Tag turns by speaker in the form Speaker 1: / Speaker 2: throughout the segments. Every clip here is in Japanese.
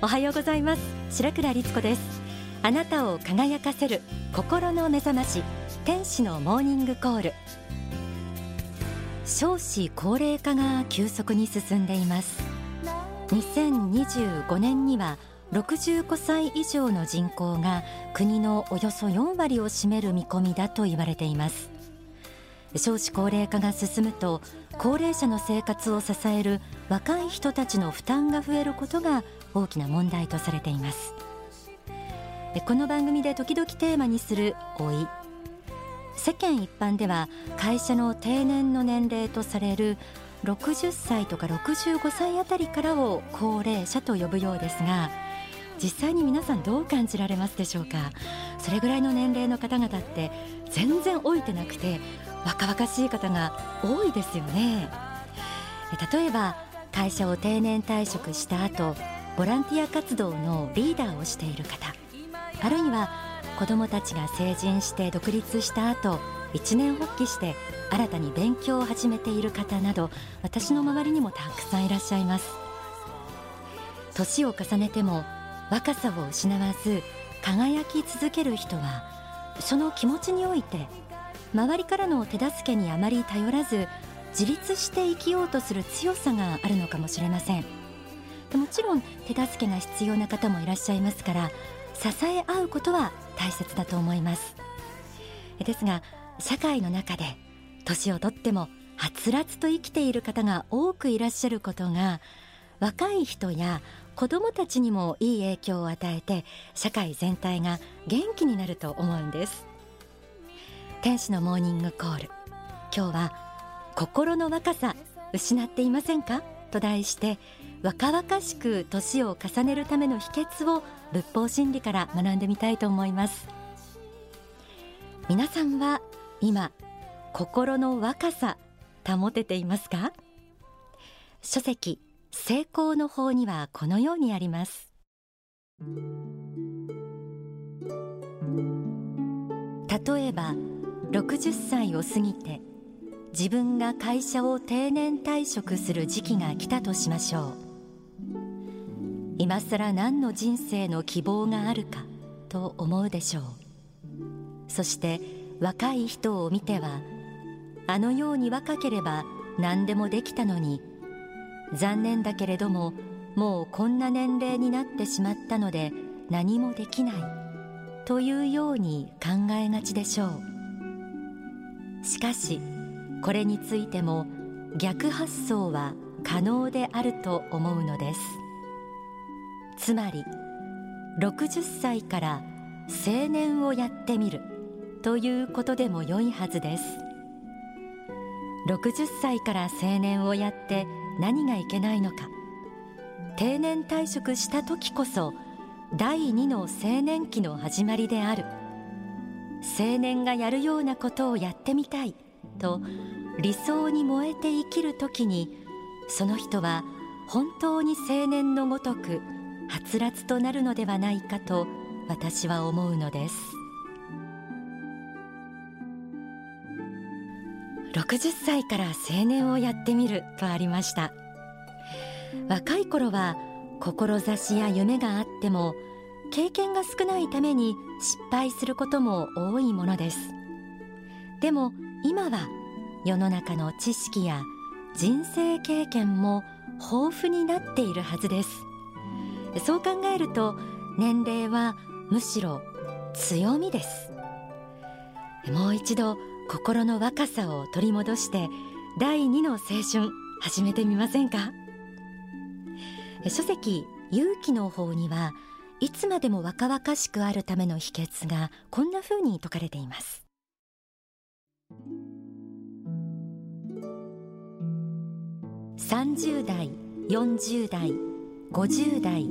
Speaker 1: おはようございます。白倉律子です。あなたを輝かせる心の目覚まし天使のモーニングコール。少子高齢化が急速に進んでいます。2025年には65歳以上の人口が国のおよそ4割を占める見込みだと言われています。少子高齢化が進むと高齢者の生活を支える若い人たちの負担が増えることが大きな問題とされています。この番組で時々テーマにする老い。世間一般では会社の定年の年齢とされる60歳とか65歳あたりからを高齢者と呼ぶようですが実際に皆さんどう感じられますでしょうか？それぐらいの年齢の方々って全然老いてなくて若々しい方が多いですよね。例えば会社を定年退職した後ボランティア活動のリーダーをしている方。あるいは子どもたちが成人して独立した後一年発起して新たに勉強を始めている方など私の周りにもたくさんいらっしゃいます。年を重ねても若さを失わず輝き続ける人はその気持ちにおいて周りからの手助けにあまり頼らず自立して生きようとする強さがあるのかもしれません。もちろん手助けが必要な方もいらっしゃいますから支え合うことは大切だと思います。ですが社会の中で年をとってもはつらつと生きている方が多くいらっしゃることが若い人や子どもたちにもいい影響を与えて社会全体が元気になると思うんです。天使のモーニングコール。今日は心の若さ失っていませんか？と題して若々しく年を重ねるための秘訣を仏法真理から学んでみたいと思います。皆さんは今心の若さ保てていますか？書籍成功の法にはこのようにあります。例えば60歳を過ぎて自分が会社を定年退職する時期が来たとしましょう。今更何の人生の希望があるかと思うでしょう。そして若い人を見てはあのように若ければ何でもできたのに残念だけれどももうこんな年齢になってしまったので何もできないというように考えがちでしょう。しかしこれについても逆発想は可能であると思うのです。つまり60歳から青年をやってみるということでも良いはずです。60歳から青年をやって何がいけないのか。定年退職した時こそ第二の青年期の始まりである。青年がやるようなことをやってみたいと理想に燃えて生きる時にその人は本当に青年のごとくはつらつとなるのではないかと私は思うのです。60歳から青年をやってみるとありました。若い頃は志や夢があっても経験が少ないために失敗することも多いものです。でも今は世の中の知識や人生経験も豊富になっているはずです。そう考えると年齢はむしろ強みです。もう一度心の若さを取り戻して第二の青春始めてみませんか？書籍勇気の方にはいつまでも若々しくあるための秘訣がこんな風に説かれています。30代40代50代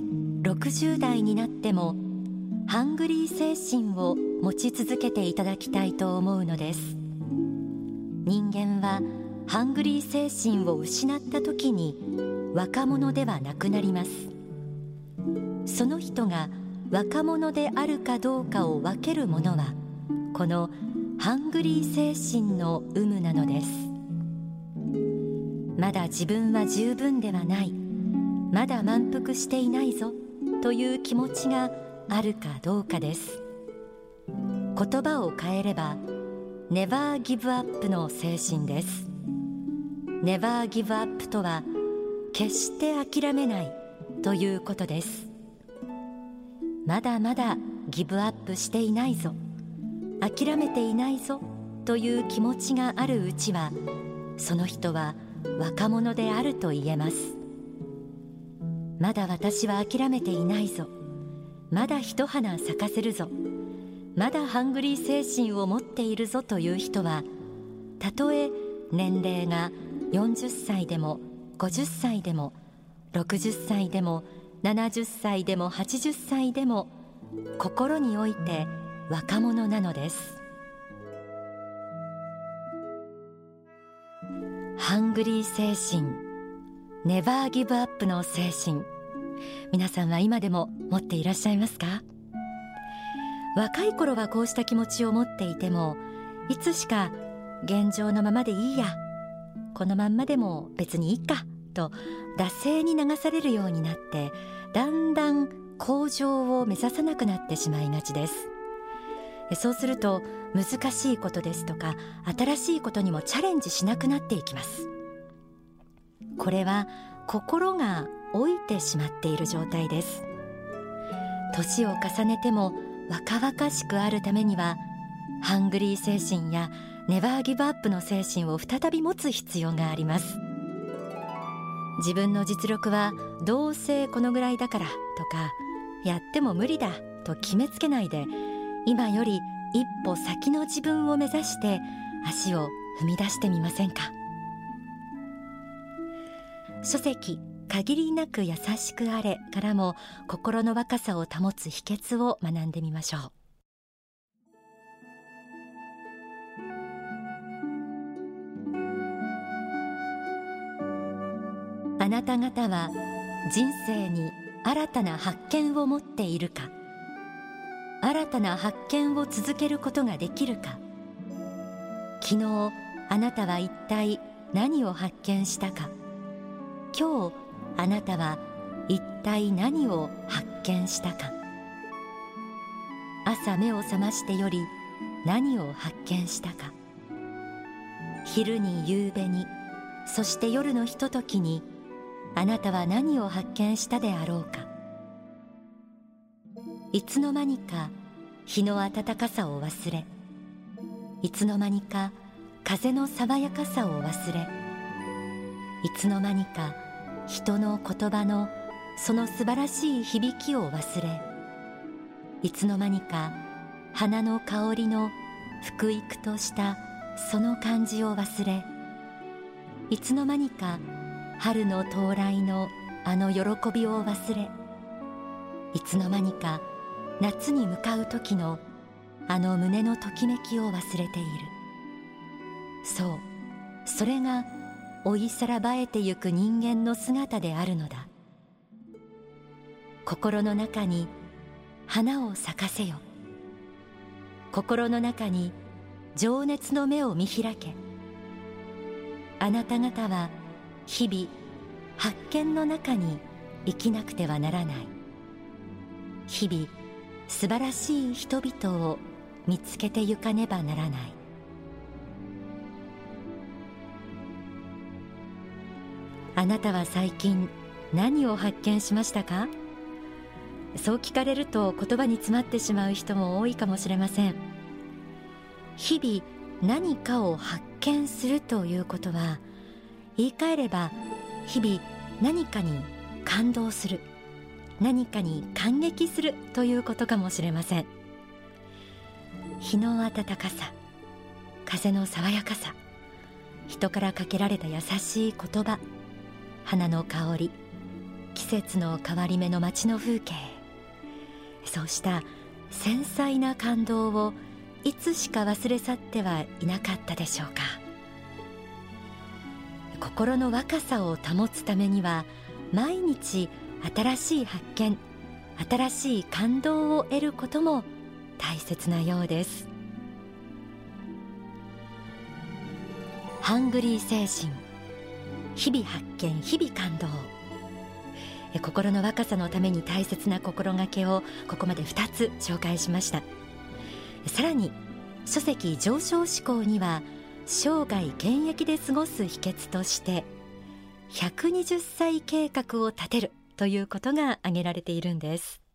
Speaker 1: 60代になってもハングリー精神を持ち続けていただきたいと思うのです。人間はハングリー精神を失った時に若者ではなくなります。その人が若者であるかどうかを分けるものはこのハングリー精神の有無なのです。まだ自分は十分ではない。まだ満腹していないぞ。という気持ちがあるかどうかです。言葉を変えればネバーギブアップの精神です。ネバーギブアップとは決して諦めないということです。まだまだギブアップしていないぞ。諦めていないぞという気持ちがあるうちはその人は若者であると言えます。まだ私は諦めていないぞ。まだ一花咲かせるぞ。まだハングリー精神を持っているぞという人はたとえ年齢が40歳でも50歳でも60歳でも70歳でも80歳でも心において若者なのです。ハングリー精神ネバーギブアップの精神。皆さんは今でも持っていらっしゃいますか？若い頃はこうした気持ちを持っていてもいつしか現状のままでいいやこのまんまでも別にいいかと惰性に流されるようになってだんだん向上を目指さなくなってしまいがちです。そうすると難しいことですとか新しいことにもチャレンジしなくなっていきます。これは心が老いてしまっている状態です。年を重ねても若々しくあるためにはハングリー精神やネバーギブアップの精神を再び持つ必要があります。自分の実力はどうせこのぐらいだからとかやっても無理だと決めつけないで今より一歩先の自分を目指して足を踏み出してみませんか？書籍限りなく優しくあれからも心の若さを保つ秘訣を学んでみましょう。あなた方は人生に新たな発見を持っているか新たな発見を続けることができるか昨日あなたは一体何を発見したか今日あなたは一体何を発見したか。朝目を覚ましてより何を発見したか。昼に夕べにそして夜のひとときにあなたは何を発見したであろうか。いつの間にか日の暖かさを忘れいつの間にか風の爽やかさを忘れいつの間にか人の言葉のその素晴らしい響きを忘れいつの間にか花の香りの福育としたその感じを忘れいつの間にか春の到来のあの喜びを忘れいつの間にか夏に向かう時のあの胸のときめきを忘れている。そうそれが追いさらばえてゆく人間の姿であるのだ。心の中に花を咲かせよ。心の中に情熱の目を見開け。あなた方は日々発見の中に生きなくてはならない。日々素晴らしい人々を見つけてゆかねばならない。あなたは最近何を発見しましたか？そう聞かれると言葉に詰まってしまう人も多いかもしれません。日々何かを発見するということは言い換えれば日々何かに感動する何かに感激するということかもしれません。日の暖かさ風の爽やかさ人からかけられた優しい言葉花の香り季節の変わり目の街の風景。そうした繊細な感動をいつしか忘れ去ってはいなかったでしょうか。心の若さを保つためには毎日新しい発見新しい感動を得ることも大切なようです。ハングリー精神日々発見日々感動。心の若さのために大切な心がけをここまで2つ紹介しました。さらに書籍上昇志向には生涯現役で過ごす秘訣として120歳計画を立てるということが挙げられているんです。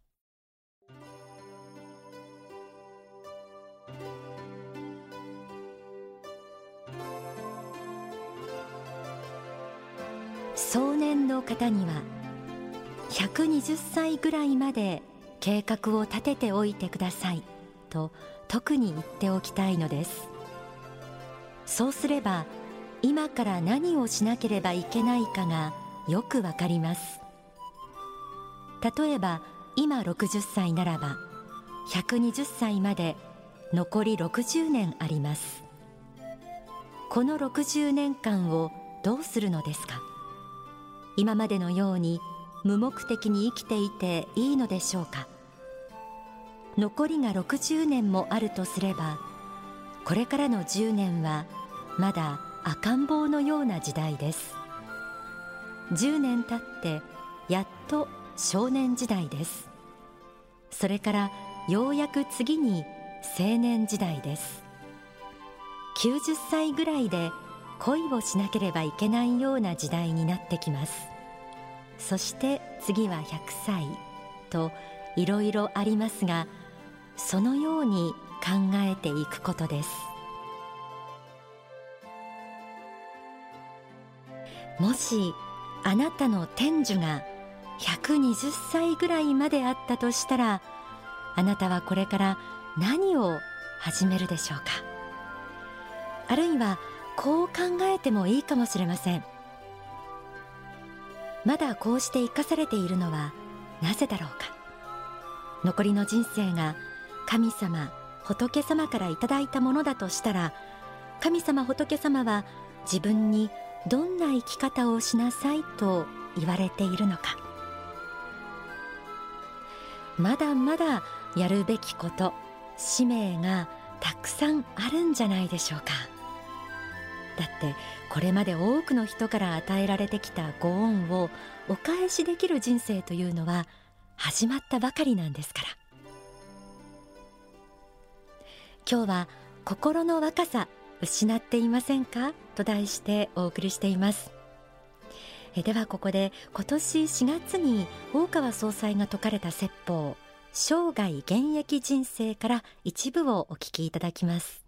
Speaker 1: 壮年の方には120歳ぐらいまで計画を立てておいてくださいと特に言っておきたいのです。そうすれば今から何をしなければいけないかがよくわかります。例えば今60歳ならば120歳まで残り60年あります。この60年間をどうするのですか？今までのように無目的に生きていていいのでしょうか。残りが60年もあるとすればこれからの10年はまだ赤ん坊のような時代です。10年経ってやっと少年時代です。それからようやく次に青年時代です。90歳ぐらいで恋をしなければいけないような時代になってきます。そして次は100歳といろいろありますがそのように考えていくことです。もしあなたの天寿が120歳ぐらいまであったとしたらあなたはこれから何を始めるでしょうか？あるいはこう考えてもいいかもしれません。まだこうして生かされているのはなぜだろうか。残りの人生が神様仏様からいただいたものだとしたら神様仏様は自分にどんな生き方をしなさいと言われているのか。まだまだやるべきこと使命がたくさんあるんじゃないでしょうか。だってこれまで多くの人から与えられてきたご恩をお返しできる人生というのは始まったばかりなんですから。今日は心の若さ失っていませんか？と題してお送りしています。えではここで今年4月に大川総裁が説かれた説法生涯現役人生から一部をお聞きいただきます。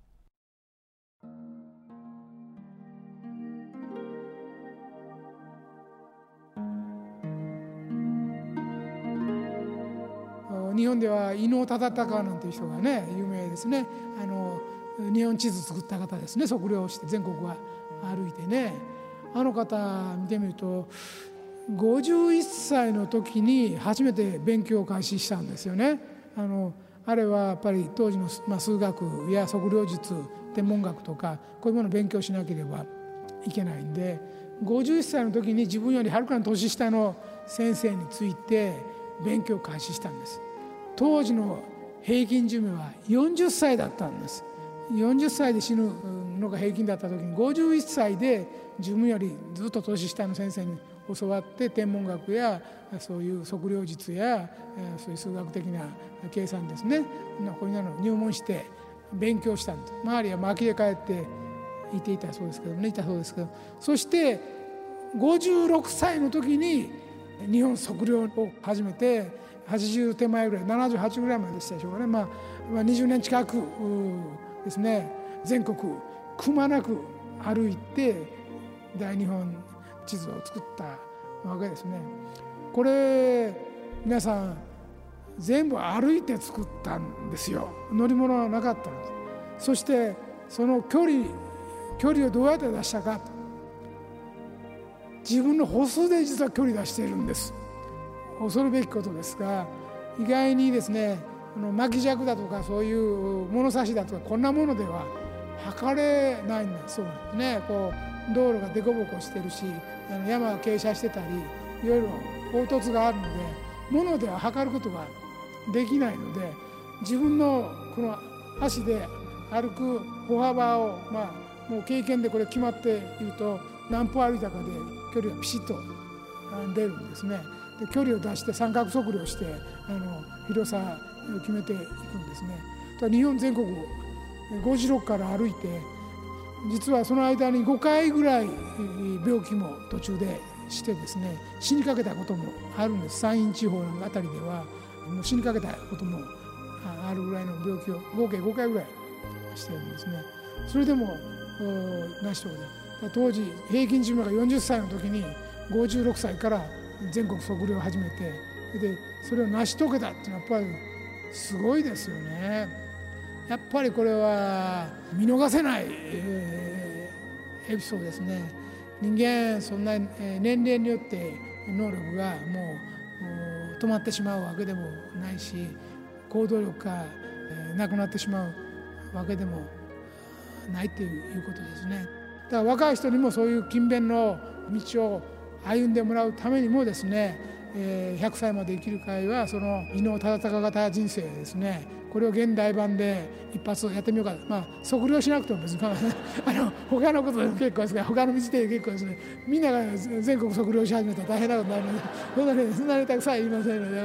Speaker 2: 日本では伊能忠敬なんていう人がね有名ですねあの日本地図作った方ですね測量して全国は歩いてねあの方見てみると51歳の時に初めて勉強を開始したんですよね。あのあれはやっぱり当時の、まあ、数学や測量術天文学とかこういうものを勉強しなければいけないんで51歳の時に自分よりはるかに年下の先生について勉強を開始したんです。当時の平均寿命は40歳だったんです。40歳で死ぬのが平均だった時に51歳で自分よりずっと年下の先生に教わって天文学やそういう測量術やそういう数学的な計算ですね。こういうの入門して勉強したんです。周りは巻きで帰っていていたそうですけどねいたそうですけど。そして56歳の時に日本測量を始めて80手前ぐらい78ぐらいまででしたでしょうかね、まあ、20年近くですね。全国くまなく歩いて大日本地図を作ったわけですね。これ皆さん全部歩いて作ったんですよ。乗り物はなかったんです。そしてその距離距離をどうやって出したか。自分の歩数で実は距離出しているんです。恐るべきことですが意外にですねこの巻き尺だとかそういう物差しだとかこんなものでは測れないんだそうなんですねこう道路が凸凹してるしあの山が傾斜してたりいろいろ凹凸があるので物では測ることができないので自分のこの足で歩く歩幅をまあもう経験でこれ決まっていると何歩歩いたかで距離がピシッと出るんですね。で距離を出して三角測量してあの広さを決めていくんですね。日本全国56から歩いて実はその間に5回ぐらい病気も途中でしてですね死にかけたこともあるんです。山陰地方の辺りではもう死にかけたこともあるぐらいの病気を合計5回ぐらいしてるんですね。それでも成し遂げた。当時平均寿命が40歳の時に56歳から全国測量を始めてでそれを成し遂げたっていうのはやっぱりすごいですよねやっぱりこれは見逃せない、えー、エピソードですね人間そんな年齢によって能力がもう止まってしまうわけでもないし行動力がなくなってしまうわけでもないっていうことですね。だから若い人にもそういう勤勉の道を歩んでもらうためにもですね、100歳まで生きる会はその伊能忠敬型人生ですね。これを現代版で一発やってみようか。まあ測量しなくても別に あの他のことでも結構ですから他の道で結構ですね。みんなが全国測量し始めたら大変なことになるのでそんなにそんなにたくさん言いませんので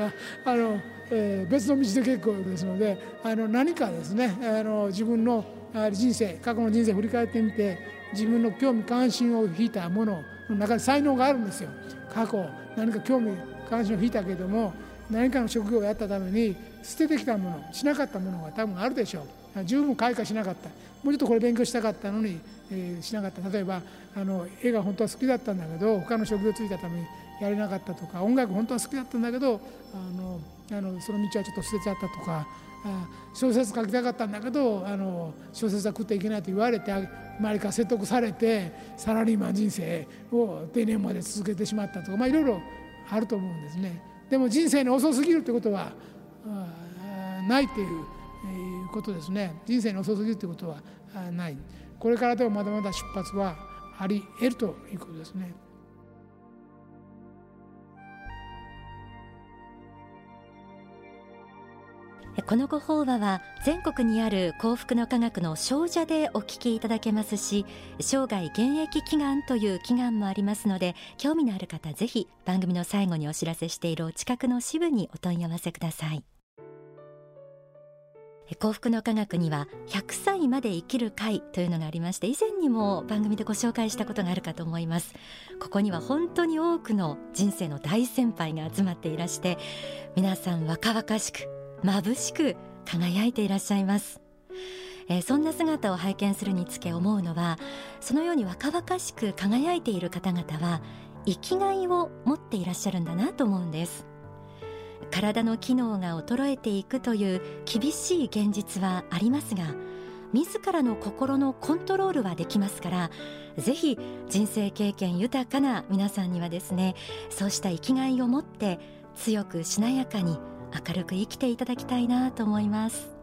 Speaker 2: あの、えー、別の道で結構ですのであの何かですねあの自分の人生過去の人生を振り返ってみて自分の興味関心を引いたものの中に才能があるんですよ。過去何か興味関心を引いたけども何かの職業をやったために捨ててきたものしなかったものが多分あるでしょう。十分開花しなかった。もうちょっとこれ勉強したかったのに、えー、しなかった。例えばあの絵が本当は好きだったんだけど他の職業ついたためにやれなかったとか音楽本当は好きだったんだけどあのあのその道はちょっと捨てちゃったとか小説書きたかったんだけどあの小説は食っていけないと言われて周りから説得されてサラリーマン人生を定年まで続けてしまったとか、まあ、いろいろあると思うんですね。でも人生に遅すぎるってことはないっていうことですね人生に遅すぎるってことはないこれからでもまだまだ出発はあり得るということですね。
Speaker 1: このご法話は全国にある幸福の科学の少女でお聞きいただけますし生涯現役祈願という祈願もありますので興味のある方ぜひ番組の最後にお知らせしているお近くの支部にお問い合わせください。幸福の科学には100歳まで生きる会というのがありまして以前にも番組でご紹介したことがあるかと思います。ここには本当に多くの人生の大先輩が集まっていらして皆さん若々しく眩しく輝いていらっしゃいます、えー、そんな姿を拝見するにつけ思うのはそのように若々しく輝いている方々は生きがいを持っていらっしゃるんだなと思うんです。体の機能が衰えていくという厳しい現実はありますが自らの心のコントロールはできますからぜひ人生経験豊かな皆さんにはですねそうした生きがいを持って強くしなやかに明るく生きていただきたいなと思います。